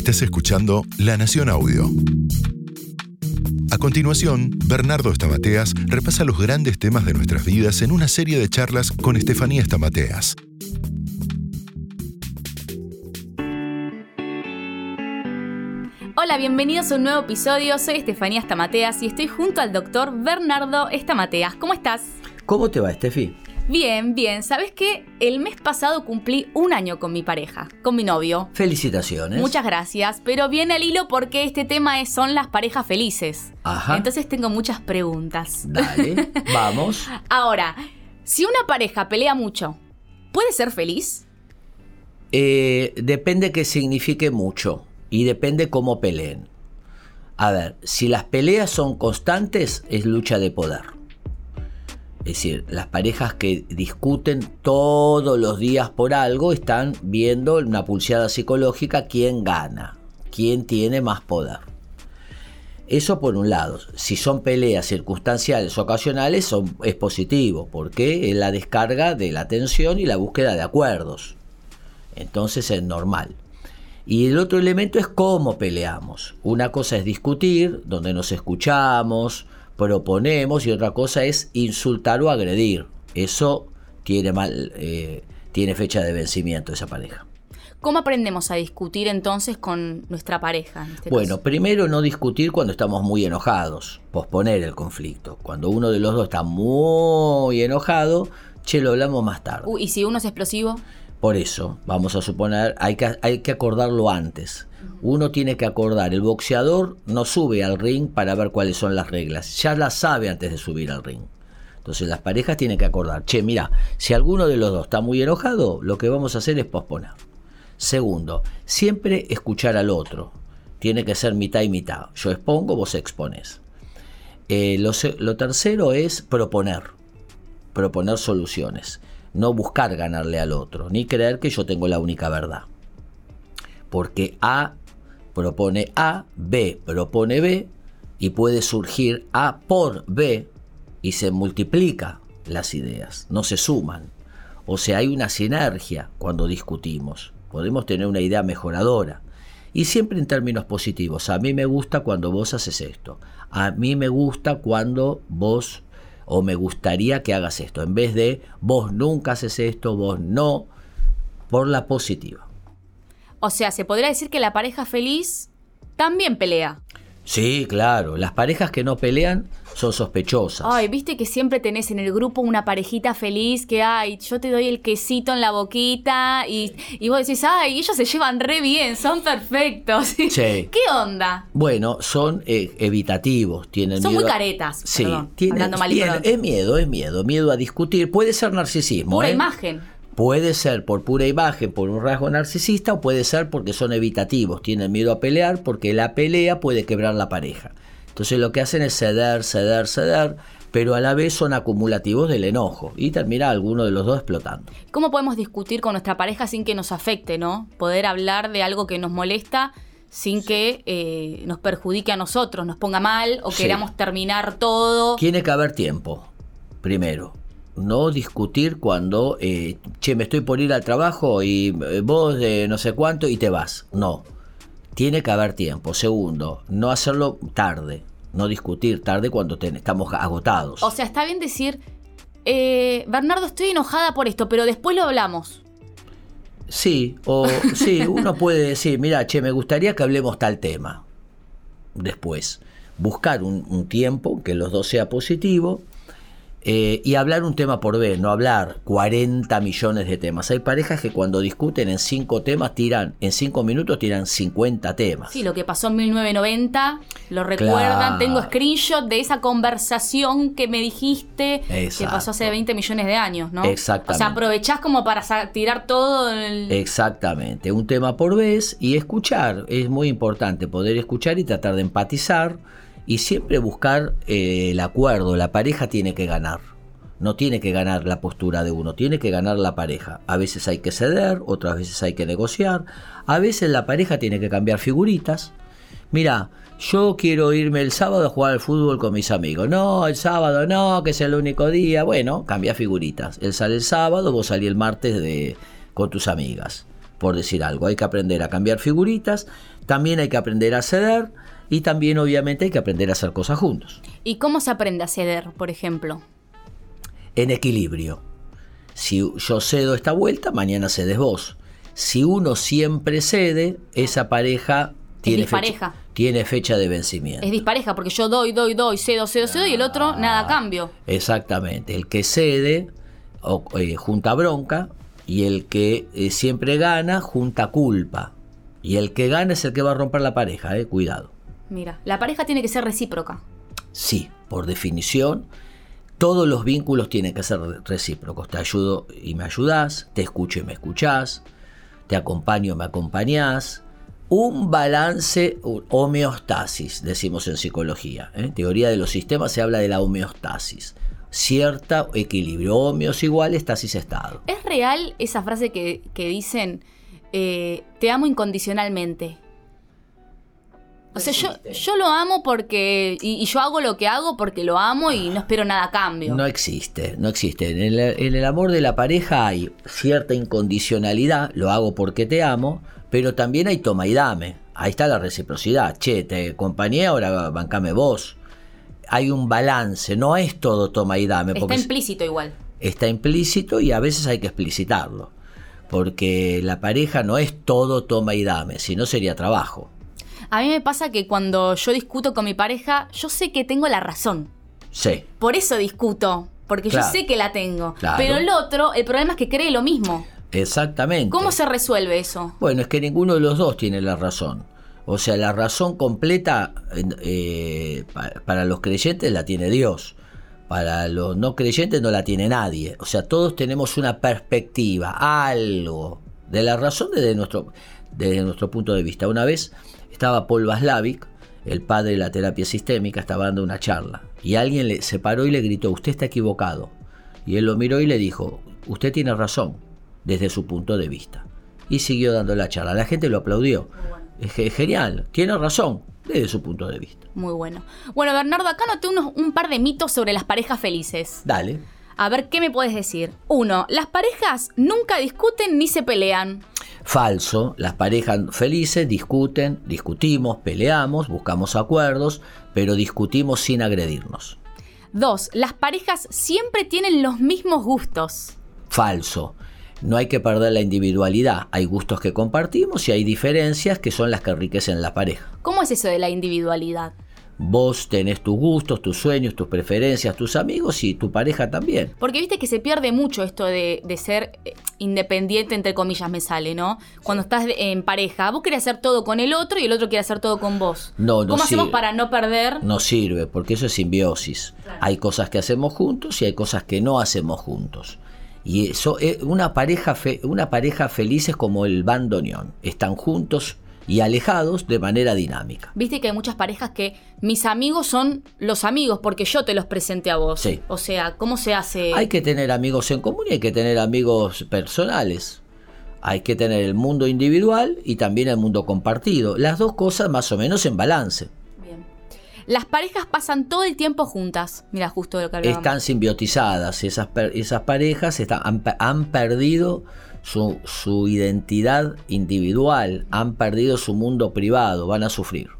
Estás escuchando La Nación Audio. A continuación, Bernardo Estamateas repasa los grandes temas de nuestras vidas en una serie de charlas con Estefanía Estamateas. Hola, bienvenidos a un nuevo episodio. Soy Estefanía Estamateas y estoy junto al doctor Bernardo Estamateas. ¿Cómo estás? ¿Cómo te va, Estefi? Bien, bien. ¿Sabes qué? El mes pasado cumplí un año con mi pareja, con mi novio. Felicitaciones. Muchas gracias, pero viene al hilo porque este tema es, son las parejas felices. Ajá. Entonces tengo muchas preguntas. Dale, vamos. Ahora, si una pareja pelea mucho, ¿puede ser feliz? Eh, depende que signifique mucho y depende cómo peleen. A ver, si las peleas son constantes, es lucha de poder. Es decir, las parejas que discuten todos los días por algo están viendo una pulseada psicológica quién gana, quién tiene más poder. Eso por un lado. Si son peleas circunstanciales ocasionales, son, es positivo, porque es la descarga de la tensión y la búsqueda de acuerdos. Entonces es normal. Y el otro elemento es cómo peleamos. Una cosa es discutir, donde nos escuchamos, proponemos y otra cosa es insultar o agredir. Eso tiene, mal, eh, tiene fecha de vencimiento esa pareja. ¿Cómo aprendemos a discutir entonces con nuestra pareja? Este bueno, caso? primero no discutir cuando estamos muy enojados, posponer el conflicto. Cuando uno de los dos está muy enojado, che, lo hablamos más tarde. Uh, ¿Y si uno es explosivo? Por eso, vamos a suponer, hay que, hay que acordarlo antes. Uno tiene que acordar, el boxeador no sube al ring para ver cuáles son las reglas, ya las sabe antes de subir al ring. Entonces las parejas tienen que acordar, che, mira, si alguno de los dos está muy enojado, lo que vamos a hacer es posponer. Segundo, siempre escuchar al otro. Tiene que ser mitad y mitad. Yo expongo, vos expones. Eh, lo, lo tercero es proponer, proponer soluciones no buscar ganarle al otro, ni creer que yo tengo la única verdad. Porque A propone A, B propone B, y puede surgir A por B, y se multiplica las ideas, no se suman. O sea, hay una sinergia cuando discutimos. Podemos tener una idea mejoradora. Y siempre en términos positivos. A mí me gusta cuando vos haces esto. A mí me gusta cuando vos o me gustaría que hagas esto, en vez de vos nunca haces esto, vos no, por la positiva. O sea, se podría decir que la pareja feliz también pelea. Sí, claro. Las parejas que no pelean son sospechosas. Ay, viste que siempre tenés en el grupo una parejita feliz que, ay, yo te doy el quesito en la boquita y, y vos decís, ay, ellos se llevan re bien, son perfectos. Sí. ¿Qué onda? Bueno, son eh, evitativos, tienen Son miedo muy a- caretas. Sí, perdón, tienen- hablando mal y tienen- pronto. es miedo, es miedo, miedo a discutir. Puede ser narcisismo. Pura ¿eh? imagen. Puede ser por pura imagen, por un rasgo narcisista, o puede ser porque son evitativos, tienen miedo a pelear, porque la pelea puede quebrar la pareja. Entonces lo que hacen es ceder, ceder, ceder, pero a la vez son acumulativos del enojo y termina alguno de los dos explotando. ¿Cómo podemos discutir con nuestra pareja sin que nos afecte, no? Poder hablar de algo que nos molesta sin que eh, nos perjudique a nosotros, nos ponga mal o Sí. queramos terminar todo. Tiene que haber tiempo, primero. No discutir cuando, eh, che, me estoy por ir al trabajo y eh, vos de no sé cuánto y te vas. No. Tiene que haber tiempo. Segundo, no hacerlo tarde. No discutir tarde cuando ten- estamos agotados. O sea, está bien decir, eh, Bernardo, estoy enojada por esto, pero después lo hablamos. Sí, o sí, uno puede decir, mira, che, me gustaría que hablemos tal tema. Después, buscar un, un tiempo que los dos sea positivo eh, y hablar un tema por vez, no hablar 40 millones de temas. Hay parejas que cuando discuten en cinco temas tiran, en cinco minutos tiran 50 temas. Sí, lo que pasó en 1990, lo recuerdan. Claro. Tengo screenshot de esa conversación que me dijiste que pasó hace 20 millones de años, ¿no? Exactamente. O sea, aprovechás como para tirar todo el... Exactamente, un tema por vez y escuchar. Es muy importante poder escuchar y tratar de empatizar y siempre buscar eh, el acuerdo. La pareja tiene que ganar. No tiene que ganar la postura de uno, tiene que ganar la pareja. A veces hay que ceder, otras veces hay que negociar. A veces la pareja tiene que cambiar figuritas. Mira, yo quiero irme el sábado a jugar al fútbol con mis amigos. No, el sábado no, que es el único día. Bueno, cambia figuritas. Él sale el sábado, vos salís el martes de, con tus amigas. por decir algo. Hay que aprender a cambiar figuritas, también hay que aprender a ceder y también obviamente hay que aprender a hacer cosas juntos. ¿Y cómo se aprende a ceder, por ejemplo? En equilibrio. Si yo cedo esta vuelta, mañana cedes vos. Si uno siempre cede, esa pareja tiene fecha, tiene fecha de vencimiento. Es dispareja porque yo doy, doy, doy, cedo, cedo, cedo y el otro nada cambio. Exactamente. El que cede o, eh, junta bronca y el que eh, siempre gana junta culpa. Y el que gana es el que va a romper la pareja, eh, cuidado. Mira, la pareja tiene que ser recíproca. Sí, por definición, todos los vínculos tienen que ser recíprocos. Te ayudo y me ayudas, te escucho y me escuchás, te acompaño y me acompañás un balance, homeostasis, decimos en psicología. En ¿eh? teoría de los sistemas se habla de la homeostasis. Cierta equilibrio. Homeos igual, estasis estado. ¿Es real esa frase que, dicen, eh, te amo incondicionalmente? O sea, yo, yo, lo amo porque. Y, yo hago lo que hago porque lo amo y no espero nada a cambio. No existe, no existe. En el, en el amor de la pareja hay cierta incondicionalidad, lo hago porque te amo, pero también hay toma y dame. Ahí está la reciprocidad. Che, te acompañé, ahora bancame vos. Hay un balance, no es todo toma y dame. Está implícito igual. Está implícito y a veces hay que explicitarlo. Porque la pareja no es todo toma y dame, si no sería trabajo. A mí me pasa que cuando yo discuto con mi pareja, yo sé que tengo la razón. Sí. Por eso discuto, porque yo sé que la tengo. Pero el otro, el problema es que cree lo mismo. Exactamente. ¿Cómo se resuelve eso? Bueno, es que ninguno de los dos tiene la razón. O sea, la razón completa eh, para los creyentes la tiene Dios. Para los no creyentes no la tiene nadie. O sea, todos tenemos una perspectiva, algo de la razón desde nuestro, desde nuestro punto de vista. Una vez estaba Paul Vaslavic, el padre de la terapia sistémica, estaba dando una charla. Y alguien le, se paró y le gritó, usted está equivocado. Y él lo miró y le dijo, usted tiene razón desde su punto de vista. Y siguió dando la charla. La gente lo aplaudió. Es genial, tiene razón desde su punto de vista. Muy bueno. Bueno, Bernardo, acá noté unos, un par de mitos sobre las parejas felices. Dale. A ver, ¿qué me puedes decir? Uno, las parejas nunca discuten ni se pelean. Falso, las parejas felices discuten, discutimos, peleamos, buscamos acuerdos, pero discutimos sin agredirnos. Dos, las parejas siempre tienen los mismos gustos. Falso, no hay que perder la individualidad. Hay gustos que compartimos y hay diferencias que son las que enriquecen la pareja. ¿Cómo es eso de la individualidad? Vos tenés tus gustos, tus sueños, tus preferencias, tus amigos y tu pareja también. Porque viste que se pierde mucho esto de, ser eh, independiente, entre comillas, me sale, ¿no? Cuando estás en pareja, vos querés hacer todo con el otro y el otro quiere hacer todo con vos. No, no ¿Cómo hacemos para no perder? No sirve, porque eso es simbiosis. Hay cosas que hacemos juntos y hay cosas que no hacemos juntos. Y eso, eh, una, pareja una pareja feliz es como el bandoneón. Están juntos y alejados de manera dinámica. Viste que hay muchas parejas que mis amigos son los amigos porque yo te los presenté a vos. Sí. O sea, ¿cómo se hace? Hay que tener amigos en común y hay que tener amigos personales. Hay que tener el mundo individual y también el mundo compartido. Las dos cosas más o menos en balance. Las parejas pasan todo el tiempo juntas. Mira, justo lo que hablábamos. Están simbiotizadas. Esas, esas parejas están, han, perdido su, su identidad individual, han perdido su mundo privado, van a sufrir.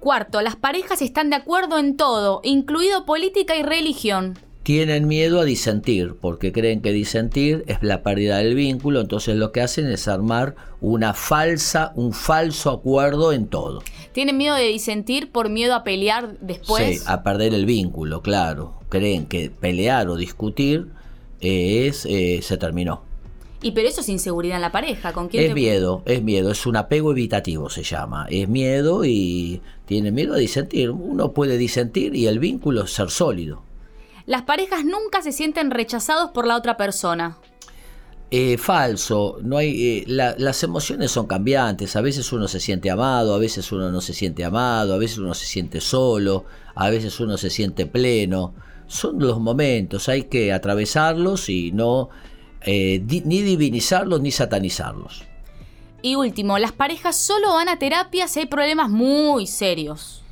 Cuarto, las parejas están de acuerdo en todo, incluido política y religión tienen miedo a disentir, porque creen que disentir es la pérdida del vínculo, entonces lo que hacen es armar una falsa, un falso acuerdo en todo. ¿Tienen miedo de disentir por miedo a pelear después? Sí, a perder el vínculo, claro. Creen que pelear o discutir eh, es, eh, se terminó. Y pero eso es inseguridad en la pareja, ¿con quién? Es miedo, es miedo, es un apego evitativo se llama. Es miedo y tiene miedo a disentir. Uno puede disentir y el vínculo ser sólido las parejas nunca se sienten rechazados por la otra persona. Eh, falso, no hay, eh, las emociones son cambiantes, a veces uno se siente amado, a veces uno no se siente amado, a veces uno se siente solo, a veces uno se siente pleno. Son los momentos, hay que atravesarlos y no eh, ni divinizarlos ni satanizarlos. Y último, las parejas solo van a terapia si hay problemas muy serios.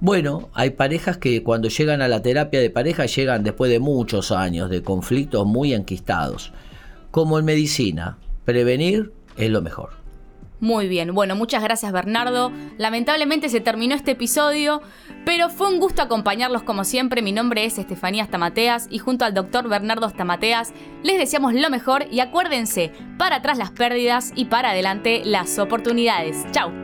Bueno, hay parejas que cuando llegan a la terapia de pareja llegan después de muchos años de conflictos muy enquistados. Como en medicina, prevenir es lo mejor. Muy bien, bueno, muchas gracias Bernardo. Lamentablemente se terminó este episodio, pero fue un gusto acompañarlos como siempre. Mi nombre es Estefanía Stamateas y junto al doctor Bernardo Stamateas les deseamos lo mejor y acuérdense, para atrás las pérdidas y para adelante las oportunidades. Chao.